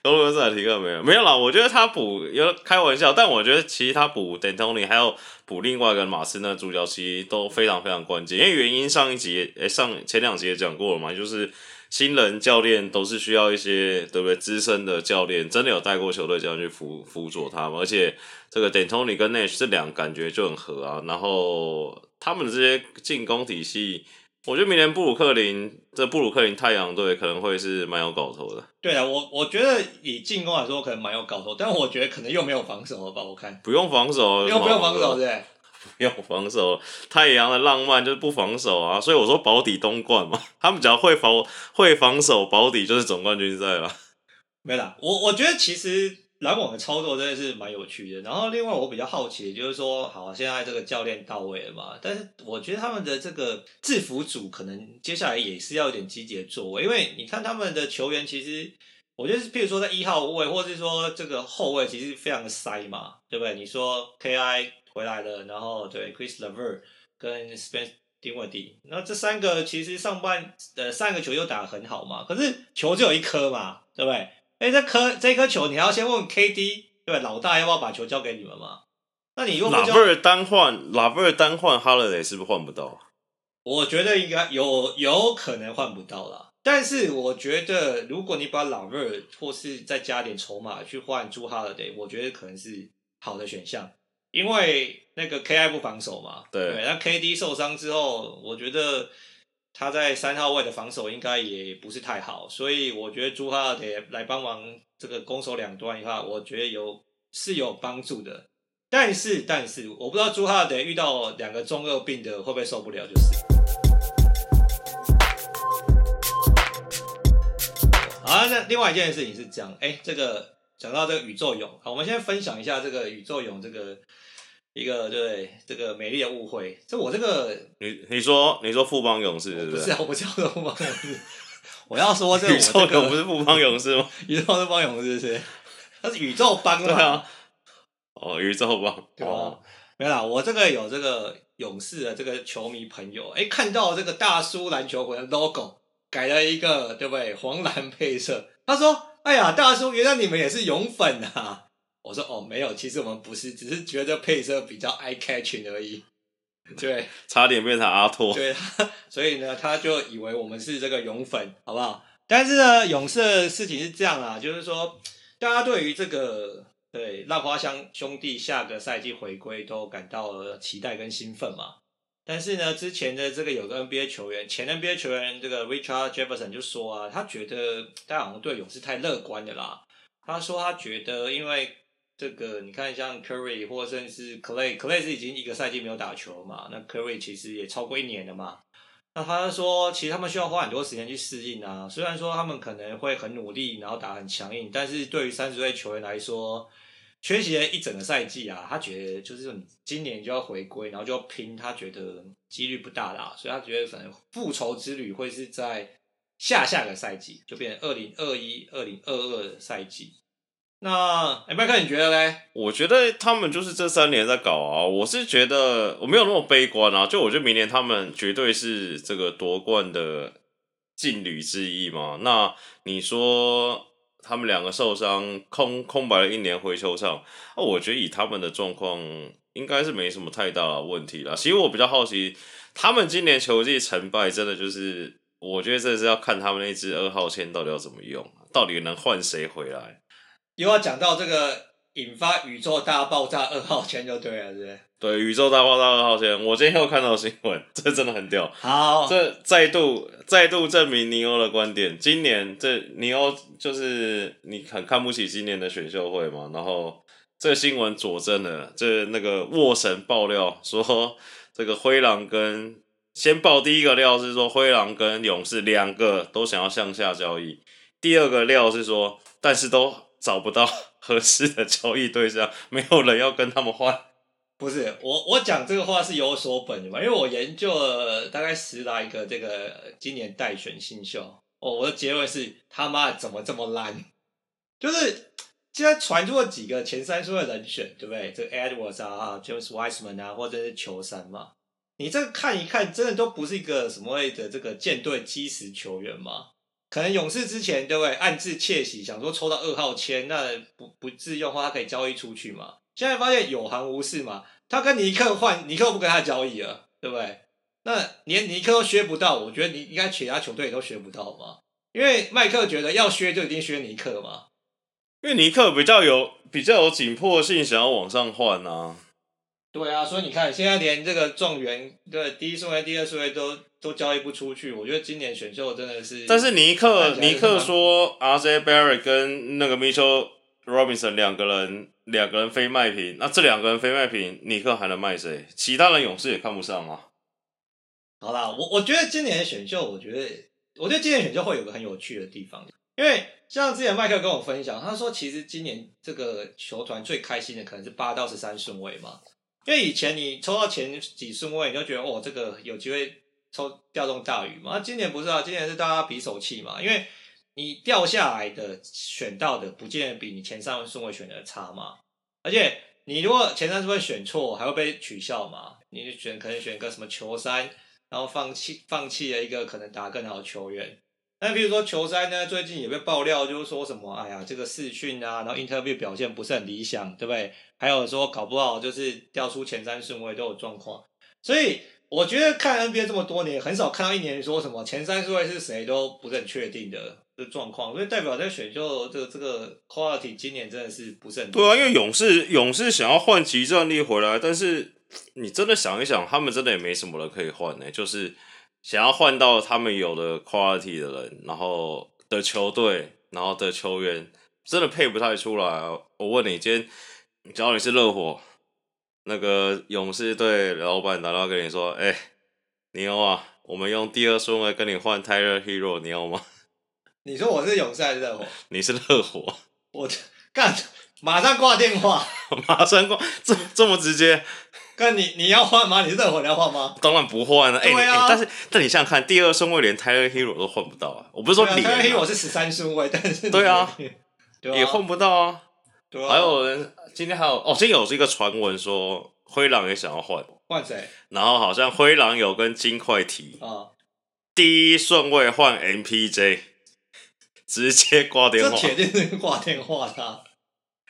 俄罗斯还提个没有没有啦，我觉得他补有开玩笑，但我觉得其实他补 D'Antoni 还有补另外一个马刺那主教，其实都非常非常关键。因为原因上一集诶、欸、上前两集也讲过了嘛，就是新人教练都是需要一些对不对资深的教练，真的有带过球队这样去辅辅佐他们，而且这个 D'Antoni 跟 Nash 这两感觉就很合啊，然后他们的这些进攻体系。我觉得明年布鲁克林这布鲁克林太阳队可能会是蛮有搞头的。对啊，我我觉得以进攻来说可能蛮有搞头，但我觉得可能又没有防守了吧？我看不用防守，又不用防守，对，*laughs* 不用防守。太阳的浪漫就是不防守啊，所以我说保底东冠嘛，他们只要会防会防守，保底就是总冠军赛了。没啦，我我觉得其实篮网的操作真的是蛮有趣的。然后另外我比较好奇的就是说，好，现在这个教练到位了嘛？但是我觉得他们的这个制服组可能接下来也是要有点积极的作为，因为你看他们的球员其实，我觉得是譬如说在一号位，或者是说这个后卫，其实非常的塞嘛，对不对？你说 Ki 回来了，然后对 Chris Lever 跟 Spencer Dinwiddie，那这三个其实上半呃三个球又打得很好嘛，可是球只有一颗嘛，对不对？哎，这颗这颗球，你还要先问 KD，对吧？老大要不要把球交给你们嘛？那你如果 LeVert 单换 LeVert 单换 Holiday 是不是换不到？我觉得应该有有可能换不到啦。但是我觉得，如果你把 LeVert 或是再加点筹码去换 Jrue Holiday，我觉得可能是好的选项，因为那个 KI 不防守嘛。对，对，那 KD 受伤之后，我觉得。他在三号位的防守应该也不是太好，所以我觉得朱哈得来帮忙这个攻守两端的话，我觉得有是有帮助的。但是但是我不知道朱哈得遇到两个中二病的会不会受不了，就是。好，那另外一件事情是这样，哎、这个讲到这个宇宙勇，好，我们先分享一下这个宇宙勇这个。一个对这个美丽的误会，这我这个你你说你说富邦勇士是不是？不是啊，我不叫做富邦勇士。我要说这个宇宙勇不是富邦勇士吗？*laughs* 宇宙是邦勇士是，他是宇宙邦啊。哦，宇宙邦对吧？没有啦，我这个有这个勇士的这个球迷朋友，哎，看到这个大叔篮球馆的 logo 改了一个对不对？黄蓝配色，他说：“哎呀，大叔，原来你们也是勇粉啊。”我说哦，没有，其实我们不是，只是觉得配色比较 eye catching 而已。*laughs* 对，差点变成阿拓。对，*laughs* 所以呢，他就以为我们是这个勇粉，好不好？但是呢，勇士的事情是这样啊，就是说，大家对于这个对浪花香兄弟下个赛季回归都感到了期待跟兴奋嘛。但是呢，之前的这个有个 NBA 球员，前 NBA 球员这个 Richard Jefferson 就说啊，他觉得大家好像对勇士太乐观的啦。他说他觉得因为这个你看，像 Curry 或甚至 Clay，Clay 是已经一个赛季没有打球嘛？那 Curry 其实也超过一年了嘛。那他说，其实他们需要花很多时间去适应啊。虽然说他们可能会很努力，然后打很强硬，但是对于三十岁球员来说，缺席了一整个赛季啊，他觉得就是说你今年就要回归，然后就要拼，他觉得几率不大啦。所以他觉得可能复仇之旅会是在下下个赛季，就变成二零二一、二零二二赛季。那哎，麦克，你觉得嘞？我觉得他们就是这三年在搞啊。我是觉得我没有那么悲观啊。就我觉得明年他们绝对是这个夺冠的劲旅之一嘛。那你说他们两个受伤，空空白了一年回球场，那我觉得以他们的状况，应该是没什么太大的问题啦。其实我比较好奇，他们今年球季成败，真的就是我觉得这是要看他们那支二号签到底要怎么用，到底能换谁回来。又要讲到这个引发宇宙大爆炸二号签就对了，是不是？对，宇宙大爆炸二号签，我今天又看到新闻，*laughs* 这真的很屌。好，这再度再度证明尼欧的观点。今年这尼欧就是你很看不起今年的选秀会嘛？然后这个新闻佐证了，这那个沃神爆料说，这个灰狼跟先爆第一个料是说灰狼跟勇士两个都想要向下交易，第二个料是说，但是都。找不到合适的交易对象，没有人要跟他们换。不是我，我讲这个话是有所本的嘛，因为我研究了大概十来个这个今年待选新秀。哦，我的结论是他妈怎么这么烂？*laughs* 就是现在传出了几个前三顺的人选，对不对？这个 Edwards 啊，James Wiseman 啊，或者是球三嘛，你这个看一看，真的都不是一个什么类的这个舰队基石球员嘛。可能勇士之前对不对？暗自窃喜，想说抽到二号签，那不不自用的话，他可以交易出去嘛。现在发现有行无市嘛，他跟尼克换，尼克不跟他交易了，对不对？那连尼克都削不到，我觉得你应该其他球队都削不到嘛。因为麦克觉得要削就一定削尼克嘛。因为尼克比较有比较有紧迫性，想要往上换啊。对啊，所以你看，现在连这个状元对第一顺位、第二顺位都都交易不出去，我觉得今年选秀真的是。但是尼克尼克说，RJ Barrett 跟那个 Mitchell Robinson 两个人两个人非卖品，那这两个人非卖品，尼克还能卖谁？其他人勇士也看不上啊。好啦，我我觉得今年的选秀，我觉得我觉得今年选秀会有个很有趣的地方，因为像之前麦克跟我分享，他说其实今年这个球团最开心的可能是八到十三顺位嘛，因为以前你抽到前几顺位，你就觉得哦，这个有机会抽掉中大鱼嘛。那今年不是啊，今年是大家比手气嘛，因为你掉下来的选到的不见得比你前三顺位选的差嘛，而且你如果前三顺位选错，还会被取笑嘛，你就选可能选个什么球三，然后放弃放弃了一个可能打更好的球员。那比如说球赛呢，最近也被爆料，就是说什么，哎呀，这个视讯啊，然后 interview 表现不是很理想，对不对？还有说搞不好就是掉出前三顺位都有状况。所以我觉得看 NBA 这么多年，很少看到一年说什么前三顺位是谁都不是很确定的的状况，所以代表在选秀这个这个 quality 今年真的是不是很对啊？因为勇士勇士想要换即战力回来，但是你真的想一想，他们真的也没什么人可以换呢，就是。想要换到他们有的 quality 的人，然后的球队，然后的球员，真的配不太出来。我问你，今天，假如你是热火，那个勇士队老板打电话跟你说：“哎、欸，你要啊，我们用第二顺位跟你换 Tyler Herro，你要吗？”你说我是勇士还是热火？你是热火，我干，马上挂电话，*laughs* 马上挂，这这么直接。哥，你你要换吗？你是热火你要换吗？当然不换了。哎、但是但你想想看，第二顺位连 Tyler Herro 都换不到啊！我不是说你、啊、Tyler Herro 是十三顺位，但是 *laughs* 对啊，也换不到啊。对啊，还有人今天还有哦，今天有一个传闻说灰狼也想要换，换谁？然后好像灰狼有跟金块提啊，第一顺位换 MPJ，直接挂电话，这铁定是挂电话的。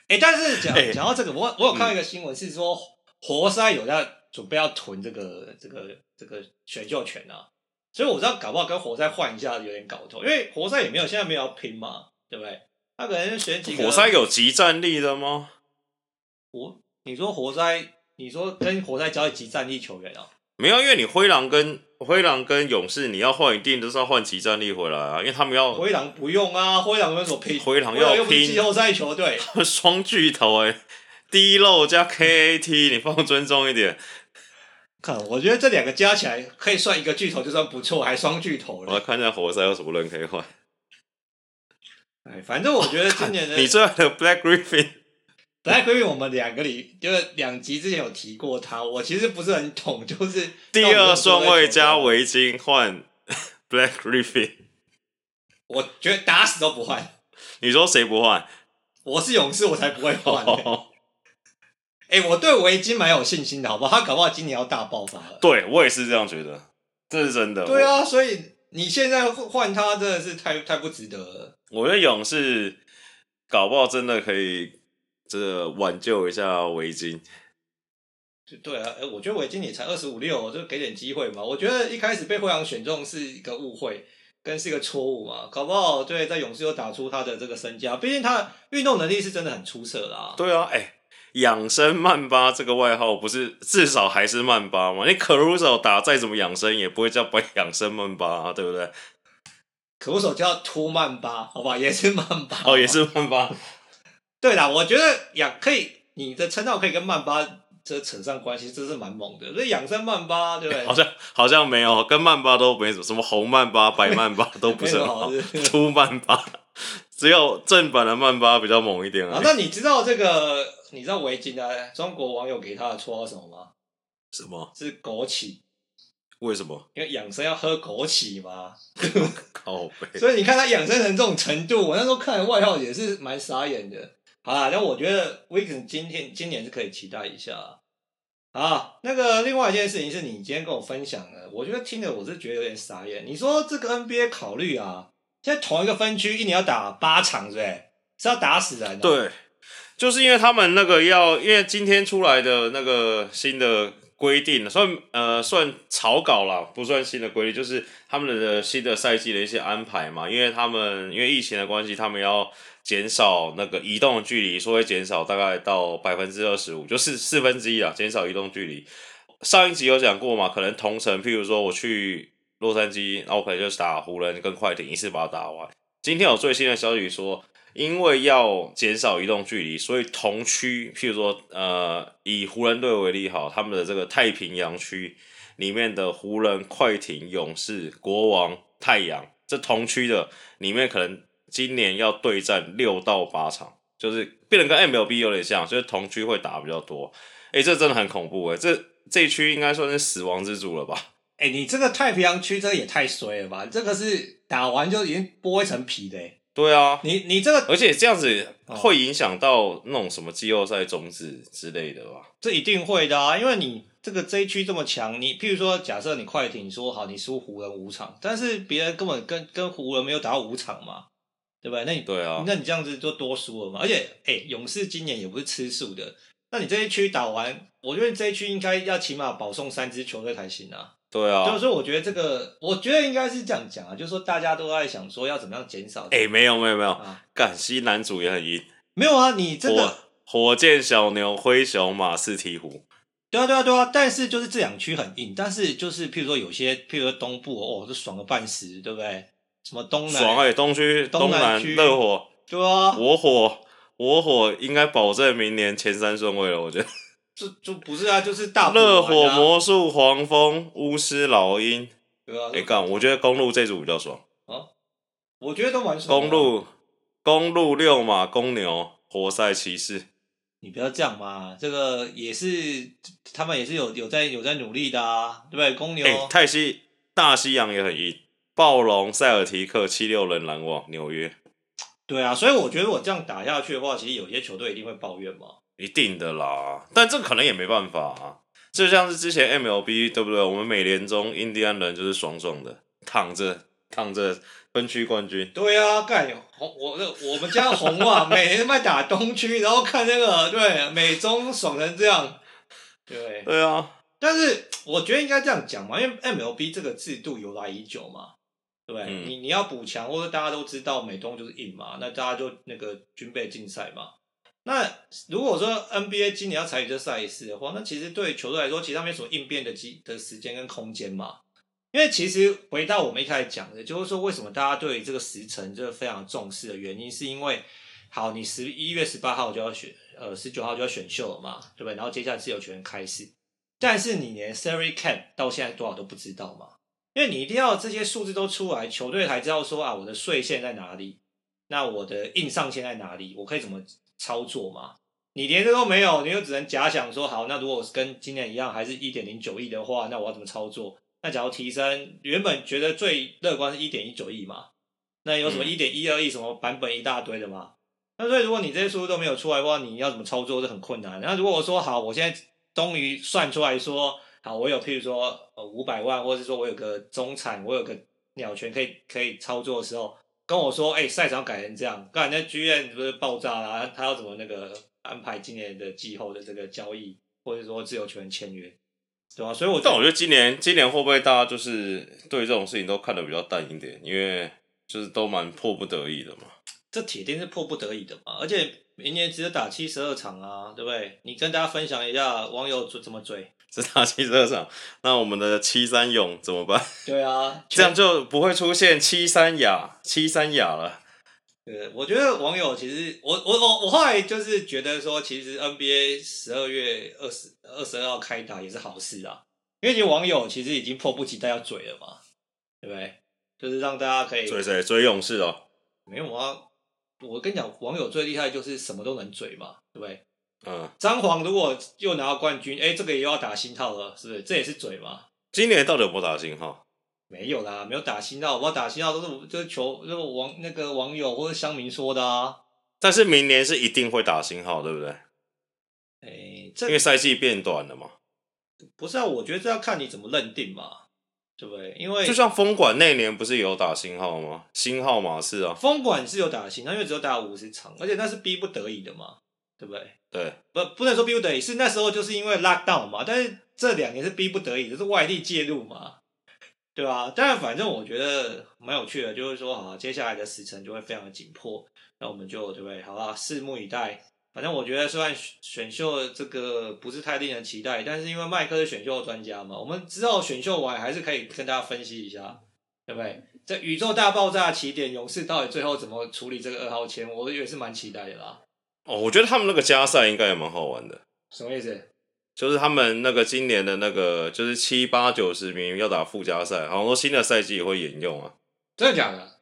哎、欸，但是讲 *laughs* 讲、欸、到这个，我我有看到一个新闻是说。嗯活塞有在准备要囤这个这个这个选秀权啊，所以我知道搞不好跟活塞换一下有点搞头，因为活塞也没有现在没有要拼嘛，对不对？他可能选几个。活塞有即战力的吗？我你说活塞，你说跟活塞交易集战力球员啊？没有，因为你灰狼跟灰狼跟勇士，你要换一定都是要换即战力回来啊，因为他们要。灰狼不用啊，灰狼跟什么拼？灰狼要拼季后赛球队，*laughs* 双巨头哎、欸。D 漏加 KAT，*laughs* 你放尊重一点。看，我觉得这两个加起来可以算一个巨头，就算不错，还双巨头了。我来看一下活塞有什么人可以换。哎，反正我觉得今年的、哦、你最爱的 Black Griffin，Black Griffin，我们两个里就是两集之前有提过他，我其实不是很懂，就是第二顺位加围巾换 *laughs* Black Griffin，我觉得打死都不换。你说谁不换？我是勇士，我才不会换、欸。*laughs* Oh. 哎、欸，我对围巾蛮有信心的，好不好？他搞不好今年要大爆发了。对，我也是这样觉得，这是真的。对啊，所以你现在换他真的是太太不值得了。我觉得勇士搞不好真的可以这个挽救一下围巾。对啊，我觉得围巾也才二十五六，就给点机会嘛。我觉得一开始被灰狼选中是一个误会，跟是一个错误嘛。搞不好对，在勇士又打出他的这个身价，毕竟他运动能力是真的很出色啦。对啊，哎、欸。养生曼巴这个外号不是至少还是曼巴吗？你可鲁索打再怎么养生也不会叫不养生曼巴啊，对不对？可鲁索叫秃曼巴，好吧，也是曼巴。哦，也是曼巴。对啦，我觉得养可以，你的称号可以跟曼巴这扯上关系，这是蛮猛的。所以养生曼巴，对不对？好像好像没有，跟曼巴都没什么，什么红曼巴、白曼巴都不是很好。秃曼巴，*laughs* 只有正版的曼巴比较猛一点啊。那你知道这个？你知道围巾啊？中国网友给他的绰号什么吗？什么？是枸杞。为什么？因为养生要喝枸杞嘛。*laughs* 靠背。所以你看他养生成这种程度，我那时候看外号也是蛮傻眼的。好啦，那我觉得 Wiggins 今天今年是可以期待一下。好，那个另外一件事情是你今天跟我分享的，我觉得听着我是觉得有点傻眼。你说这个 NBA 考虑啊，在同一个分区一年要打八场，对不对？是要打死人的。对。就是因为他们那个要，因为今天出来的那个新的规定，算呃算草稿啦，不算新的规定，就是他们的新的赛季的一些安排嘛。因为他们因为疫情的关系，他们要减少那个移动距离，说会减少大概到百分之二十五，就是四分之一啊，减少移动距离。上一集有讲过嘛，可能同城，譬如说我去洛杉矶，然后可能就是打湖人跟快艇，一次把它打完。今天有最新的消息说。因为要减少移动距离，所以同区，譬如说，呃，以湖人队为例，好，他们的这个太平洋区里面的湖人、快艇、勇士、国王、太阳，这同区的里面可能今年要对战六到八场，就是变得跟 MLB 有点像，就是同区会打比较多。哎、这真的很恐怖哎，这这区应该算是死亡之组了吧？哎、欸，你这个太平洋区这也太衰了吧？这个是打完就已经剥一层皮的。对啊，你你这个，而且这样子会影响到那种什么季后赛种子之类的吧？这一定会的啊，因为你这个 J 区这么强，你譬如说，假设你快艇说好你输湖人五场，但是别人根本跟跟湖人没有打到五场嘛，对不对？那你对啊，那你这样子就多输了嘛。而且，哎、欸，勇士今年也不是吃素的，那你这一区打完，我觉得这一区应该要起码保送三支球队才行啊。对啊，就是说，我觉得这个，我觉得应该是这样讲啊，就是说，大家都在想说要怎么样减少。哎、欸，没有没有没有，感、啊、西男主也很硬。没有啊，你这个火，箭、小牛、灰熊、马刺、鹈鹕。对啊对啊对啊，但是就是这两区很硬，但是就是譬如说有些，譬如说东部哦，就爽个半死，对不对？什么东南爽哎、欸，东区、东南热火，对啊，我火我火应该保证明年前三顺位了，我觉得。就就不是啊，就是大热火、魔术、黄蜂、巫师、老鹰，对啊。哎干，我觉得公路这组比较爽啊，我觉得都蛮爽。公路、公路六马、公牛、活塞、骑士，你不要这样嘛，这个也是他们也是有有在有在努力的啊，对不对？公牛、欸、泰西、大西洋也很硬，暴龙、塞尔提克、七六人、篮网、纽约。对啊，所以我觉得我这样打下去的话，其实有些球队一定会抱怨嘛。一定的啦，但这可能也没办法啊。就像是之前 MLB 对不对？我们美联中印第安人就是爽爽的躺着躺着分区冠军。对啊，干红我那我们家红啊，*laughs* 每年都在打东区，然后看那个对美中爽成这样。对对啊，但是我觉得应该这样讲嘛，因为 MLB 这个制度由来已久嘛，对不对？嗯、你你要补强，或者大家都知道美东就是硬嘛，那大家就那个军备竞赛嘛。那如果说 NBA 今年要参与这赛事的话，那其实对球队来说，其实他没什么应变的机的时间跟空间嘛。因为其实回到我们一开始讲的，就是说为什么大家对这个时程就非常重视的原因，是因为好，你十一月十八号就要选，呃，十九号就要选秀了嘛，对不对？然后接下来自由球员开始，但是你连 salary cap 到现在多少都不知道嘛，因为你一定要这些数字都出来，球队才知道说啊，我的税线在哪里，那我的硬上限在哪里，我可以怎么。操作嘛，你连这都没有，你就只能假想说，好，那如果是跟今年一样，还是一点零九亿的话，那我要怎么操作？那假如提升，原本觉得最乐观是一点一九亿嘛，那有什么一点一二亿什么版本一大堆的嘛？那所以如果你这些数字都没有出来的话，你要怎么操作是很困难。那如果我说好，我现在终于算出来说，好，我有譬如说呃五百万，或者是说我有个中产，我有个鸟权可以可以操作的时候。跟我说，哎、欸，赛场改成这样，刚才那剧院不是爆炸了、啊？他要怎么那个安排今年的季后的这个交易，或者说自由球员签约，对吧？所以我，但我觉得今年今年会不会大家就是对这种事情都看得比较淡一点，因为就是都蛮迫不得已的嘛。这铁定是迫不得已的嘛，而且明年只有打七十二场啊，对不对？你跟大家分享一下网友怎么追。只打七十二场，那我们的七三勇怎么办？对啊，*laughs* 这样就不会出现七三亚、七三亚了。对，我觉得网友其实，我我我我后来就是觉得说，其实 NBA 十二月二十二十二号开打也是好事啊，因为网友其实已经迫不及待要嘴了嘛，对不对？就是让大家可以嘴谁追勇士哦？没有啊，我跟你讲，网友最厉害就是什么都能嘴嘛，对不对？嗯，张皇如果又拿到冠军，哎、欸，这个也要打新号了，是不是？这也是嘴嘛。今年到底有没有打新号？没有啦，没有打新号。我打新号都是就是球，就是网那个网友或者乡民说的啊。但是明年是一定会打新号，对不对？哎、欸，这因为赛季变短了嘛。不是啊，我觉得这要看你怎么认定嘛，对不对？因为就像封管那年不是有打新号吗？新号码是啊，封管是有打新，因为只有打五十场，而且那是逼不得已的嘛。对不对？对，不不能说逼不得已，是那时候就是因为 lockdown 嘛。但是这两年是逼不得已，就是外力介入嘛，对吧？但反正我觉得蛮有趣的，就是说，啊，接下来的时程就会非常的紧迫，那我们就对不对？好吧，拭目以待。反正我觉得虽然选秀这个不是太令人期待，但是因为麦克是选秀专家嘛，我们之后选秀完还是可以跟大家分析一下，对不对？这宇宙大爆炸起点，勇士到底最后怎么处理这个二号签？我以为是蛮期待的啦。哦，我觉得他们那个加赛应该也蛮好玩的。什么意思？就是他们那个今年的那个，就是七八九十名要打附加赛，好像说新的赛季也会沿用啊。真的假的？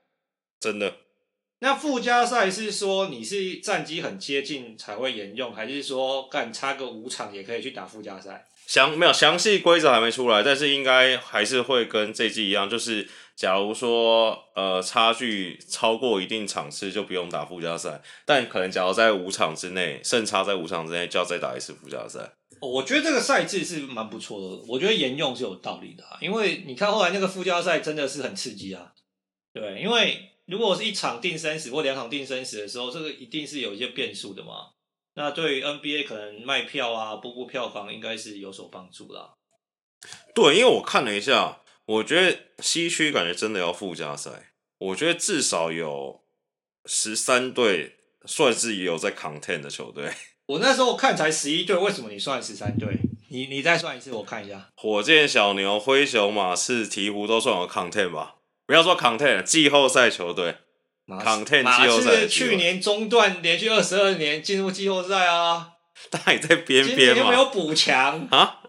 真的。那附加赛是说你是战绩很接近才会沿用，还是说干差个五场也可以去打附加赛？详没有详细规则还没出来，但是应该还是会跟这季一样，就是假如说呃差距超过一定场次就不用打附加赛，但可能假如在五场之内胜差在五场之内就要再打一次附加赛。我觉得这个赛制是蛮不错的，我觉得沿用是有道理的啊，因为你看后来那个附加赛真的是很刺激啊，对，因为。如果是一场定生死或两场定生死的时候，这个一定是有一些变数的嘛。那对于 NBA 可能卖票啊、播播票房应该是有所帮助啦。对，因为我看了一下，我觉得西区感觉真的要附加赛。我觉得至少有十三队算是也有在 content 的球队。我那时候看才十一队，为什么你算十三队？你你再算一次，我看一下。火箭、小牛、灰熊、马刺、鹈鹕都算有 content 吧。不要说 content 季后赛球队，content 季后赛。去年中断连续二十二年进入季后赛啊，但也在边边嘛。没有补强啊？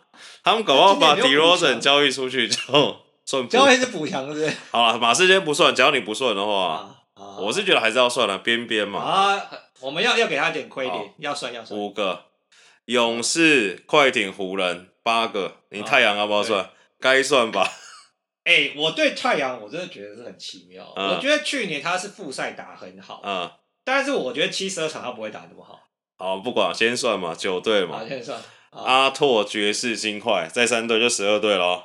他们搞不好把 DeRozan 交易出去之后，算交易是补强，是不是？好了，马刺今天不算，只要你不算的话，啊啊、我是觉得还是要算了，边边嘛。啊，我们要要给他点亏点，要算要算。五个勇士、快艇、湖人八个，你太阳要不要算？该算吧。哎、欸，我对太阳我真的觉得是很奇妙。嗯、我觉得去年他是复赛打很好，嗯，但是我觉得七十二场他不会打那么好。好，不管先算嘛，九队嘛，先算。阿拓、爵士、金块，再三队就十二队喽。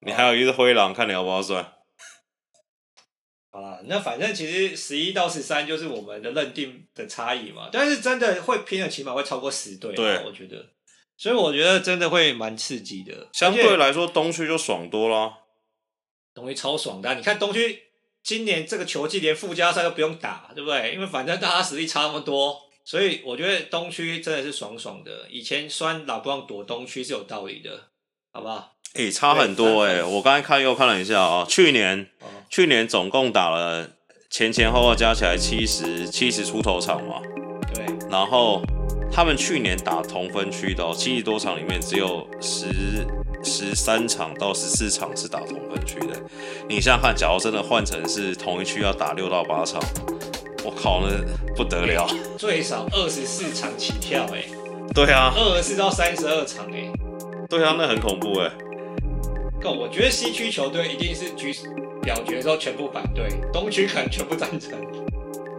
你还有一只灰狼，看你要不要算。好了，那反正其实十一到十三就是我们的认定的差异嘛。但是真的会拼的，起码会超过十队。对，我觉得。所以我觉得真的会蛮刺激的。相对来说，东区就爽多了。东区超爽的、啊，你看东区今年这个球季连附加赛都不用打，对不对？因为反正大家实力差那么多，所以我觉得东区真的是爽爽的。以前酸老布朗躲东区是有道理的，好不好？诶、欸，差很多诶、欸。我刚才看又看了一下啊、喔，去年、哦、去年总共打了前前后后加起来七十七十出头场嘛，对。然后他们去年打同分区的七十多场里面只有十。十三场到十四场是打同分区的，你想想看，假如真的换成是同一区要打六到八场，我靠，那不得了，最少二十四场起跳哎，对啊，二十四到三十二场哎，对啊，那很恐怖哎。够，我觉得西区球队一定是举表决的时候全部反对，东区可能全部赞成。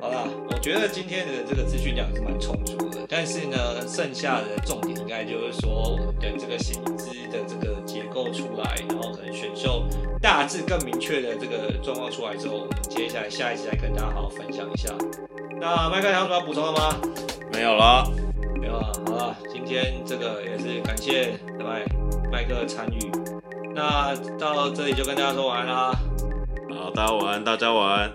好啦，我觉得今天的这个资讯量是蛮充足的，但是呢，剩下的重点应该就是说我们的这个薪资的这个结构出来，然后可能选秀大致更明确的这个状况出来之后，我们接下来下一期来跟大家好好分享一下。那麦克还有什么要补充的吗？没有了，没有了。好了，今天这个也是感谢麦麦克参与。那到这里就跟大家说晚安啦。好，大家晚安，大家晚安。